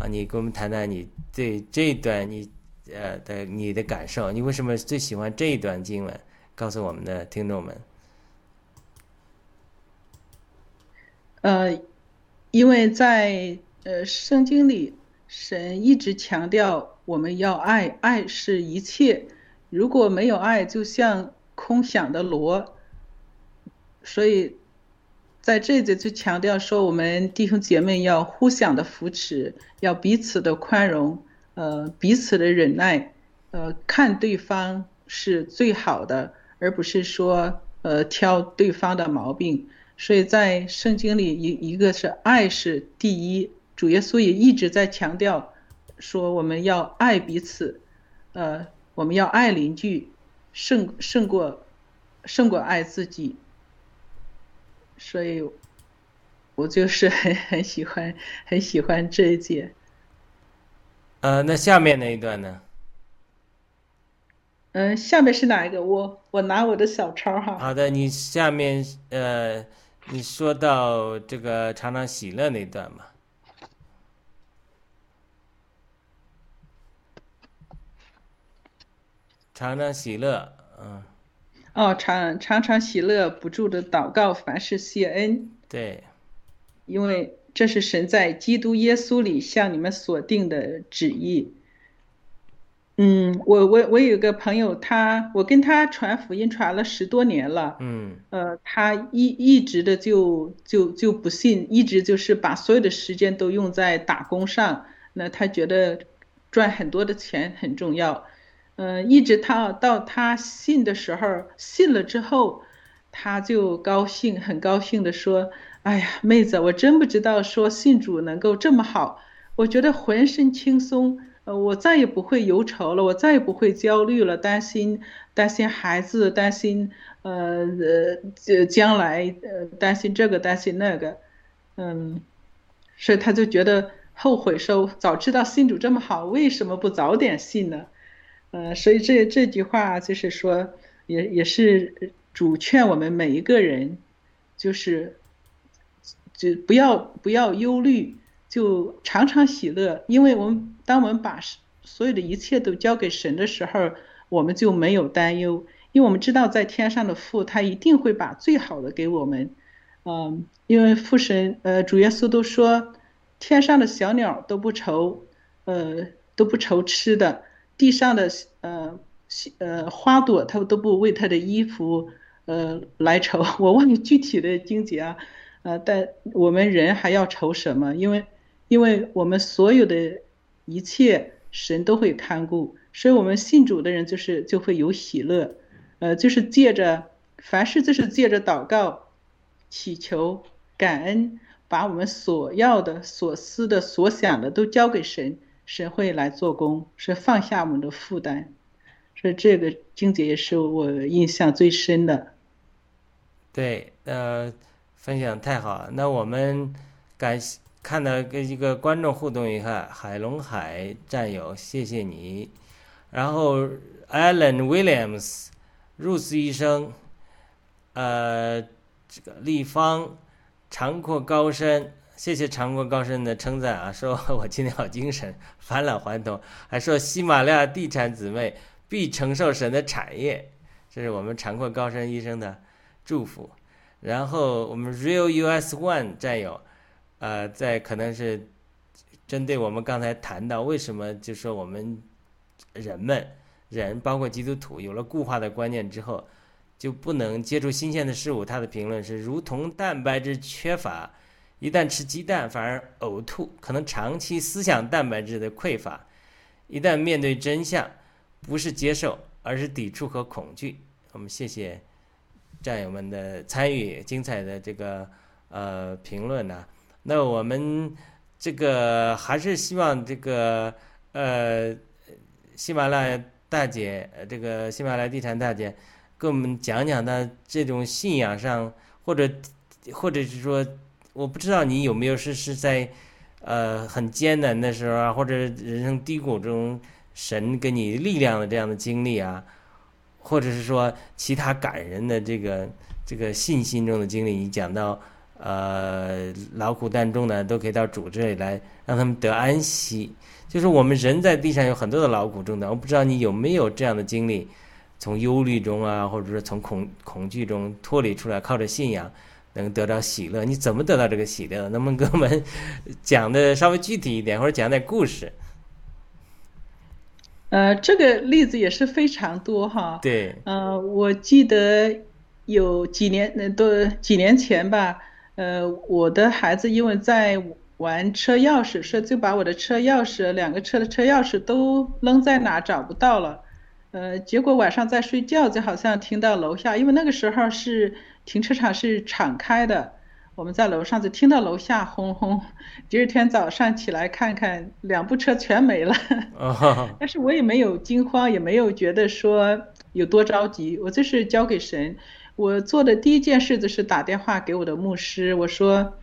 啊，你跟我们谈谈你对这一段你呃的你的感受，你为什么最喜欢这一段经文？告诉我们的听众们。呃，因为在呃圣经里，神一直强调我们要爱，爱是一切。如果没有爱，就像空想的锣。所以，在这里就强调说，我们弟兄姐妹要互相的扶持，要彼此的宽容，呃，彼此的忍耐，呃，看对方是最好的，而不是说呃挑对方的毛病。所以在圣经里，一一个是爱是第一，主耶稣也一直在强调说我们要爱彼此，呃，我们要爱邻居，胜胜过胜过爱自己。所以，我就是很很喜欢很喜欢这一节。呃，那下面那一段呢？嗯，下面是哪一个？我我拿我的小抄哈。好的，你下面呃，你说到这个常常喜乐那段嘛？常常喜乐，嗯。哦，常常常喜乐，不住的祷告，凡事谢恩。对，因为这是神在基督耶稣里向你们所定的旨意。嗯，我我我有个朋友，他我跟他传福音传了十多年了。嗯。呃，他一一直的就就就不信，一直就是把所有的时间都用在打工上。那他觉得赚很多的钱很重要。嗯，一直他到他信的时候，信了之后，他就高兴，很高兴的说：“哎呀，妹子，我真不知道说信主能够这么好，我觉得浑身轻松，呃，我再也不会忧愁了，我再也不会焦虑了，担心担心孩子，担心呃呃将来呃担心这个担心那个，嗯，所以他就觉得后悔说，早知道信主这么好，为什么不早点信呢？”呃，所以这这句话就是说，也也是主劝我们每一个人，就是，就不要不要忧虑，就常常喜乐，因为我们当我们把所有的一切都交给神的时候，我们就没有担忧，因为我们知道在天上的父他一定会把最好的给我们，嗯，因为父神呃主耶稣都说，天上的小鸟都不愁，呃都不愁吃的。地上的呃呃花朵，它都不为它的衣服呃来愁。[laughs] 我忘记具体的经节啊，呃，但我们人还要愁什么？因为因为我们所有的一切神都会看顾，所以我们信主的人就是就会有喜乐，呃，就是借着凡事就是借着祷告、祈求、感恩，把我们所要的、所思的、所想的都交给神。神会来做工，是放下我们的负担，所以这个经节也是我印象最深的。对，呃，分享太好。那我们感看到跟一个观众互动一下，海龙海战友，谢谢你。然后 Alan Williams、Rose 医生，呃，这个立方长阔高深。谢谢长过高深的称赞啊，[laughs] 说我今天好精神，返老还童，还说喜马拉雅地产姊妹必承受神的产业，这是我们长过高深医生的祝福。然后我们 Real US One 战友，呃，在可能是针对我们刚才谈到为什么就说我们人们人包括基督徒有了固化的观念之后，就不能接触新鲜的事物。他的评论是如同蛋白质缺乏。一旦吃鸡蛋，反而呕吐，可能长期思想蛋白质的匮乏。一旦面对真相，不是接受，而是抵触和恐惧。我们谢谢战友们的参与，精彩的这个呃评论呢。那我们这个还是希望这个呃喜马拉雅大姐，这个喜马拉雅地产大姐，跟我们讲讲她这种信仰上，或者或者是说。我不知道你有没有是是在，呃，很艰难的时候啊，或者人生低谷中，神给你力量的这样的经历啊，或者是说其他感人的这个这个信心中的经历，你讲到呃劳苦担重的都可以到主这里来，让他们得安息。就是我们人在地上有很多的劳苦重担，我不知道你有没有这样的经历，从忧虑中啊，或者说从恐恐惧中脱离出来，靠着信仰。能得到喜乐。你怎么得到这个喜乐？能不能给我们讲的稍微具体一点，或者讲点故事？呃，这个例子也是非常多哈。对，呃，我记得有几年，呃，都几年前吧。呃，我的孩子因为在玩车钥匙，所以就把我的车钥匙，两个车的车钥匙都扔在哪找不到了。呃，结果晚上在睡觉，就好像听到楼下，因为那个时候是停车场是敞开的。我们在楼上就听到楼下轰轰，第二天早上起来看看，两部车全没了。但是我也没有惊慌，也没有觉得说有多着急，我就是交给神。我做的第一件事就是打电话给我的牧师，我说，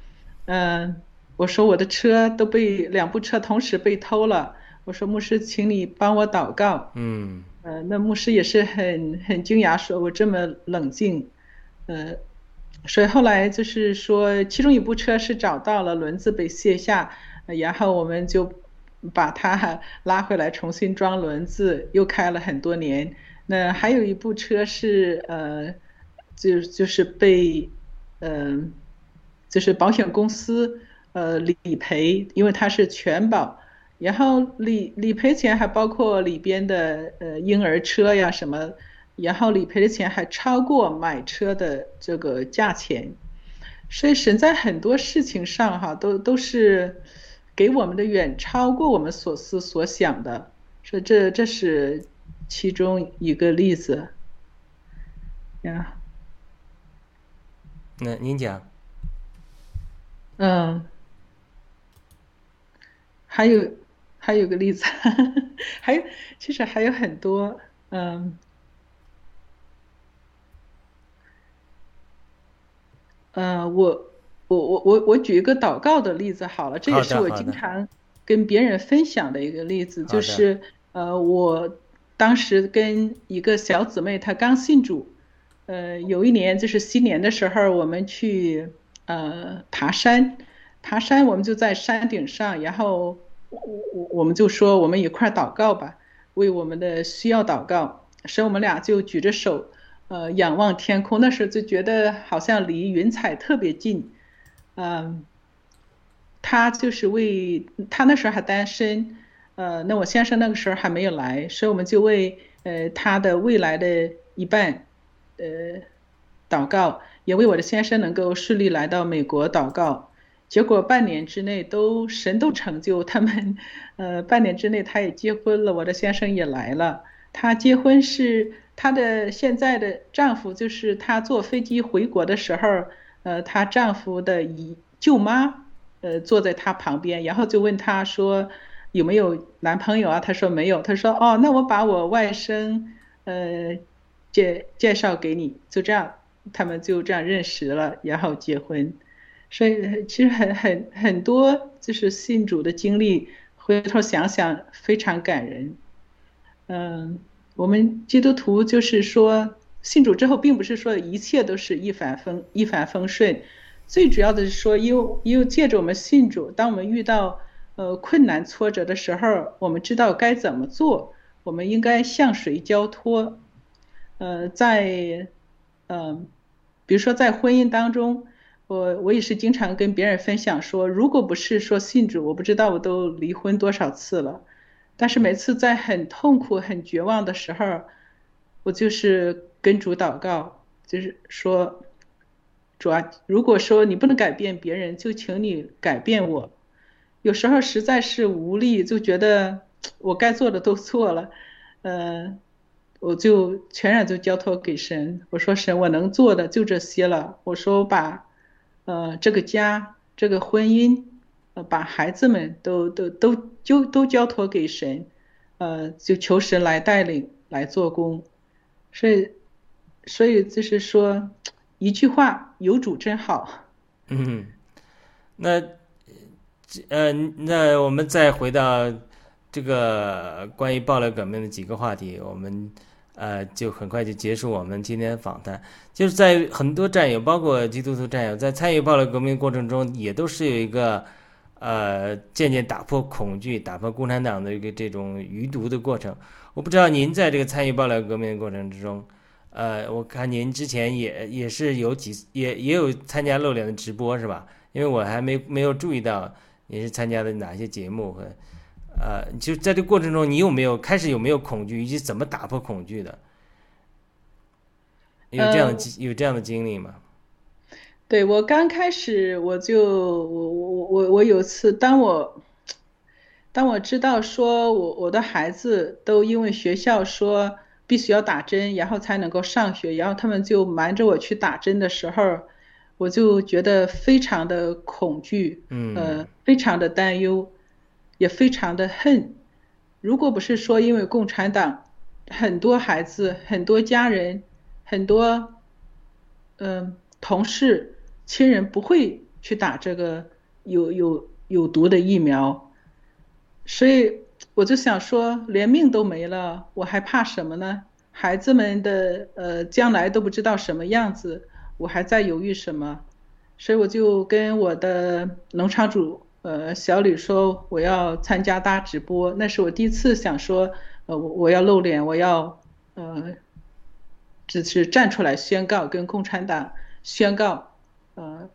嗯，我说我的车都被两部车同时被偷了，我说牧师，请你帮我祷告。嗯，呃，那牧师也是很很惊讶，说我这么冷静，呃。所以后来就是说，其中一部车是找到了轮子被卸下，然后我们就把它 [laughs] 拉回来重新装轮子，又开了很多年。那还有一部车是呃，就就是被嗯，就是保险公司呃理赔，因为它是全保，然后理理赔钱还包括里边的呃婴儿车呀什么。然后理赔的钱还超过买车的这个价钱，所以神在很多事情上哈都都是给我们的远超过我们所思所想的，所以这这是其中一个例子呀。那您讲。嗯，还有还有个例子，[laughs] 还有其实还有很多嗯。呃，我我我我我举一个祷告的例子好了，这也是我经常跟别人分享的一个例子，就是呃，我当时跟一个小姊妹，她刚信主，呃，有一年就是新年的时候，我们去呃爬山，爬山我们就在山顶上，然后我我我们就说我们一块祷告吧，为我们的需要祷告，所以我们俩就举着手。呃，仰望天空，那时候就觉得好像离云彩特别近。嗯，他就是为他那时候还单身，呃，那我先生那个时候还没有来，所以我们就为呃他的未来的一半，呃，祷告，也为我的先生能够顺利来到美国祷告。结果半年之内都神都成就，他们呃半年之内他也结婚了，我的先生也来了。他结婚是。她的现在的丈夫就是她坐飞机回国的时候，呃，她丈夫的姨舅妈，呃，坐在她旁边，然后就问她说有没有男朋友啊？她说没有。她说哦，那我把我外甥，呃，介介绍给你，就这样，他们就这样认识了，然后结婚。所以其实很很很多就是信主的经历，回头想想非常感人，嗯。我们基督徒就是说，信主之后，并不是说一切都是一帆风一帆风顺，最主要的是说，又又借着我们信主，当我们遇到呃困难挫折的时候，我们知道该怎么做，我们应该向谁交托。呃，在嗯，比如说在婚姻当中，我我也是经常跟别人分享说，如果不是说信主，我不知道我都离婚多少次了。但是每次在很痛苦、很绝望的时候，我就是跟主祷告，就是说，主啊，如果说你不能改变别人，就请你改变我。有时候实在是无力，就觉得我该做的都做了，呃，我就全然就交托给神。我说神，我能做的就这些了。我说我把，呃，这个家，这个婚姻。呃，把孩子们都都都就都交托给神，呃，就求神来带领来做工，所以，所以就是说，一句话，有主真好。嗯，那，呃，那我们再回到这个关于暴力革命的几个话题，我们呃就很快就结束我们今天访谈。就是在很多战友，包括基督徒战友，在参与暴力革命过程中，也都是有一个。呃，渐渐打破恐惧，打破共产党的一个这种余毒的过程。我不知道您在这个参与爆料革命的过程之中，呃，我看您之前也也是有几也也有参加露脸的直播是吧？因为我还没没有注意到您是参加的哪些节目和呃，就在这过程中，你有没有开始有没有恐惧，以及怎么打破恐惧的？有这样的经有这样的经历吗？对我刚开始我就我我我我有次当我当我知道说我我的孩子都因为学校说必须要打针，然后才能够上学，然后他们就瞒着我去打针的时候，我就觉得非常的恐惧，嗯呃，非常的担忧，也非常的恨。如果不是说因为共产党，很多孩子、很多家人、很多嗯、同事、亲人不会去打这个有有有毒的疫苗，所以我就想说，连命都没了，我还怕什么呢？孩子们的呃将来都不知道什么样子，我还在犹豫什么？所以我就跟我的农场主呃小吕说，我要参加大直播，那是我第一次想说，呃我我要露脸，我要呃只是站出来宣告，跟共产党宣告，呃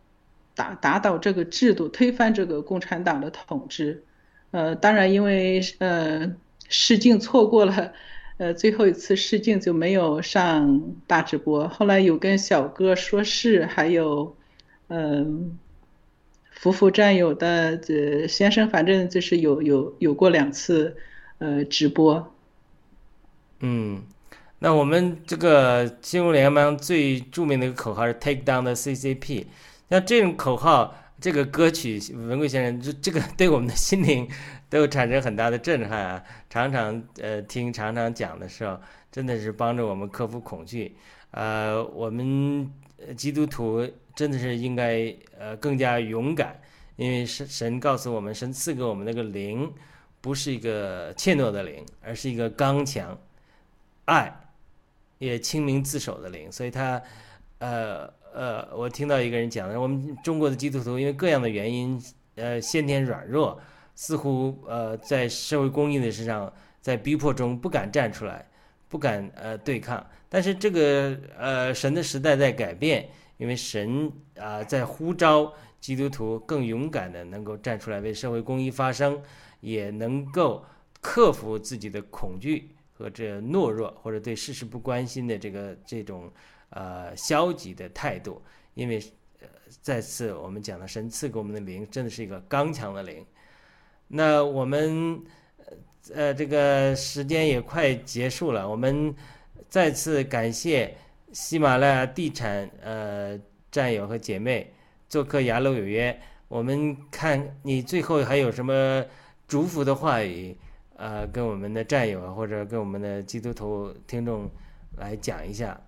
打打倒这个制度，推翻这个共产党的统治。呃，当然因为呃试镜错过了，呃最后一次试镜就没有上大直播。后来有跟小哥说事，还有嗯、夫妇战友的这先生，反正就是有有有过两次呃直播。嗯，那我们这个新闻联盟最著名的一个口号是 “Take down the CCP”，像这种口号，这个歌曲，文贵先生，这这个对我们的心灵都产生很大的震撼啊！常常呃听，常常讲的时候，真的是帮助我们克服恐惧。呃，我们基督徒真的是应该呃更加勇敢，因为神神告诉我们，神赐给我们那个灵，不是一个怯懦的灵，而是一个刚强。爱，也清明自守的灵，所以他，呃呃，我听到一个人讲的，我们中国的基督徒因为各样的原因，呃，先天软弱，似乎呃在社会公益的事上，在逼迫中不敢站出来，不敢呃对抗。但是这个呃神的时代在改变，因为神啊、在呼召基督徒更勇敢的能够站出来为社会公益发声，也能够克服自己的恐惧。和这懦弱或者对事实不关心的这个这种呃消极的态度，因为呃再次我们讲的神赐给我们的灵真的是一个刚强的灵。那我们呃呃这个时间也快结束了，我们再次感谢喜马拉雅地产呃战友和姐妹做客雅鲁有约。我们看你最后还有什么祝福的话语？呃，跟我们的战友啊，或者跟我们的基督徒听众来讲一下。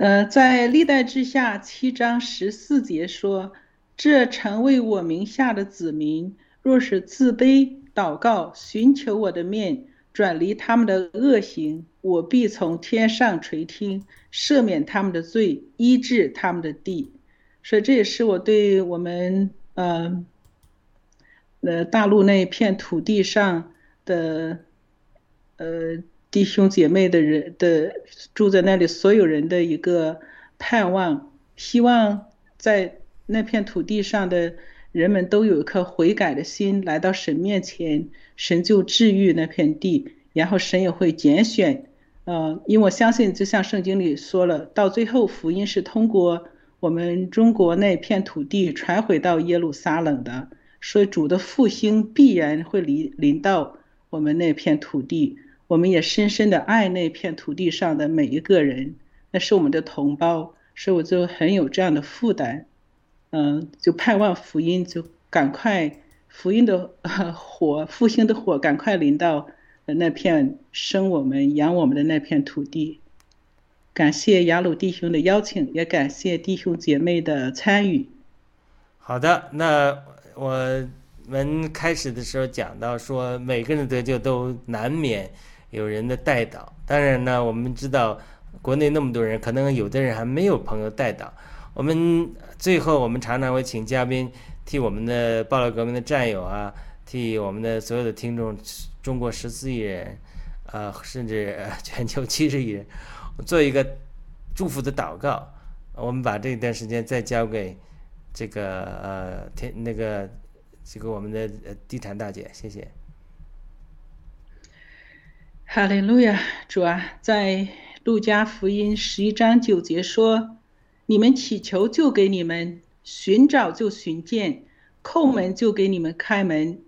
呃，在历代之下七章十四节说：“这成为我名下的子民，若是自卑、祷告、寻求我的面，转离他们的恶行，我必从天上垂听，赦免他们的罪，医治他们的地。”所以这也是我对我们呃呃大陆那片土地上的呃弟兄姐妹的人的住在那里所有人的一个盼望，希望在那片土地上的人们都有一颗悔改的心，来到神面前，神就治愈那片地，然后神也会拣选，呃，因为我相信，就像圣经里说了，到最后福音是通过我们中国那片土地传回到耶路撒冷的。所以主的复兴必然会临临到我们那片土地，我们也深深的爱那片土地上的每一个人，那是我们的同胞，所以我就很有这样的负担，嗯，就盼望福音就赶快福音的、火复兴的火赶快临到那片生我们养我们的那片土地。感谢雅鲁弟兄的邀请，也感谢弟兄姐妹的参与。好的，那我们开始的时候讲到说，每个人得救都难免有人的带导。当然呢，我们知道国内那么多人，可能有的人还没有朋友带导。我们最后，我们常常会请嘉宾替我们的暴乱革命的战友啊，替我们的所有的听众，中国十四亿人，呃，甚至全球七十亿人，做一个祝福的祷告。我们把这段时间再交给这个呃天那个这个我们的地产大姐，谢谢。哈利路亚，主啊，在路加福音十一章九节说：“你们祈求，就给你们；寻找，就寻见；叩门，就给你们开门。”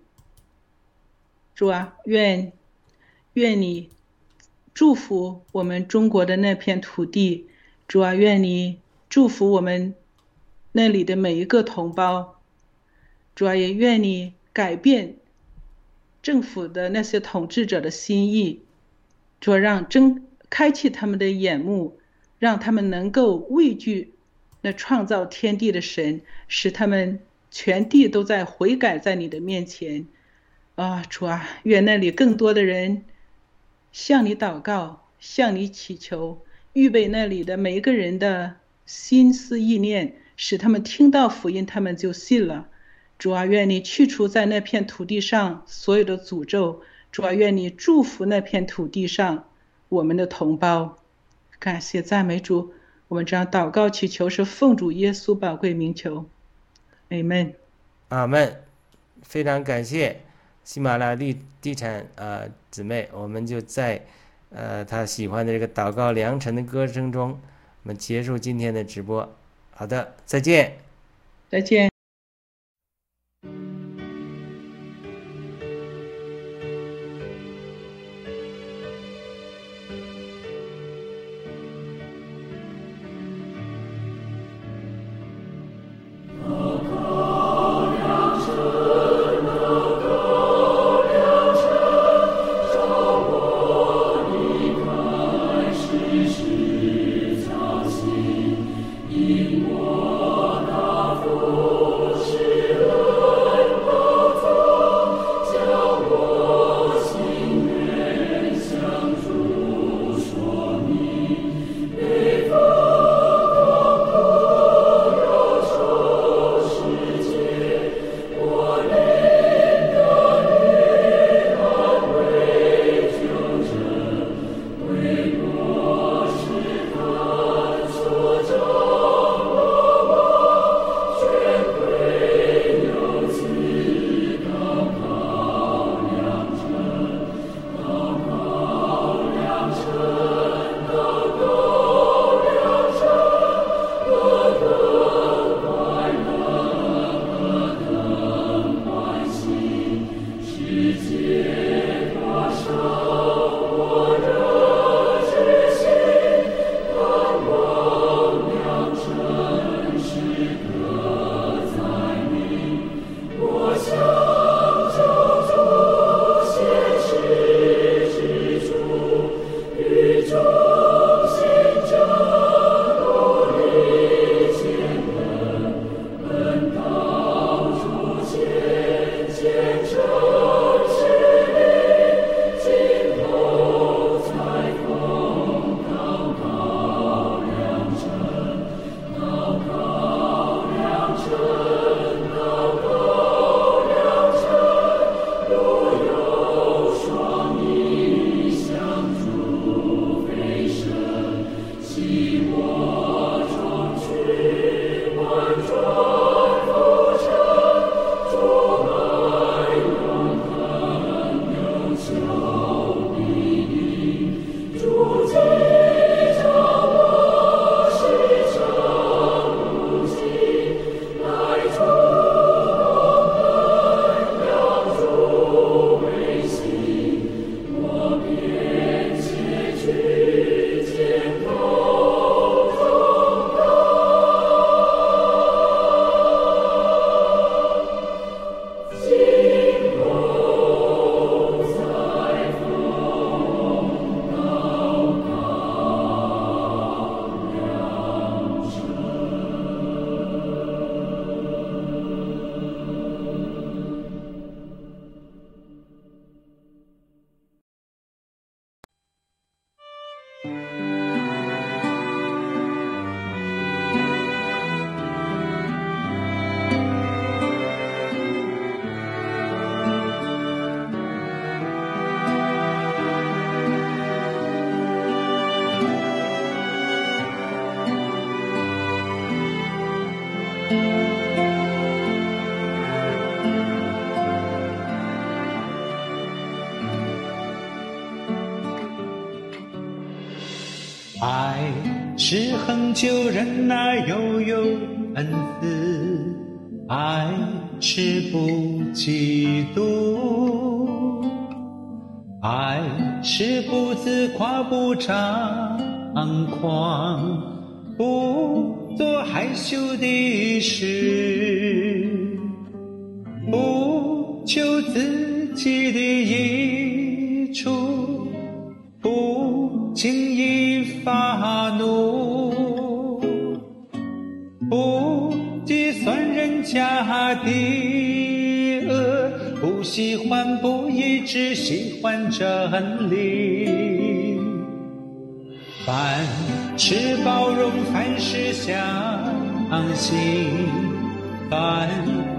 主啊，愿愿你祝福我们中国的那片土地。主啊，愿你祝福我们那里的每一个同胞。主啊，也愿你改变政府的那些统治者的心意。主让睁开启他们的眼目，让他们能够畏惧那创造天地的神，使他们全地都在悔改在你的面前。啊，主啊，愿那里更多的人向你祷告，向你祈求，预备那里的每一个人的心思意念，使他们听到福音，他们就信了。主啊，愿你去除在那片土地上所有的诅咒。主啊，愿你祝福那片土地上我们的同胞，感谢赞美主。我们这样祷告祈求是奉主耶稣宝贵名求，Amen。阿门。非常感谢喜马拉雅地地产呃姊妹，我们就在呃他喜欢的这个祷告良辰的歌声中，我们结束今天的直播。好的，再见。再见。就任那悠悠。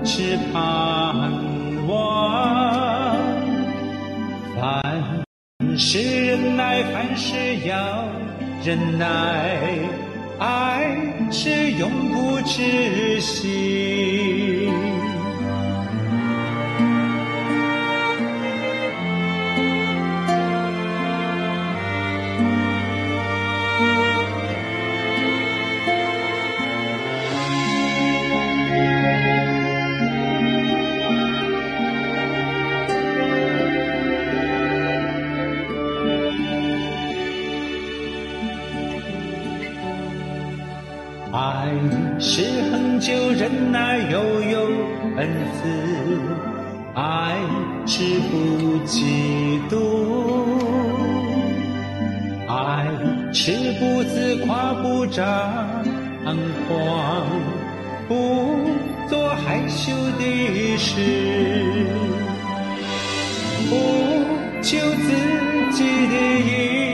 是盼望，凡事忍耐，凡事要忍耐，爱是永不止息。恒久忍耐，又有恩慈；爱是不嫉妒，爱是不自夸，不张狂，不做害羞的事，不求自己的益